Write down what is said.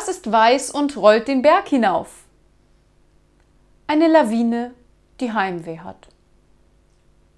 Was ist weiß und rollt den Berg hinauf? Eine Lawine, die Heimweh hat.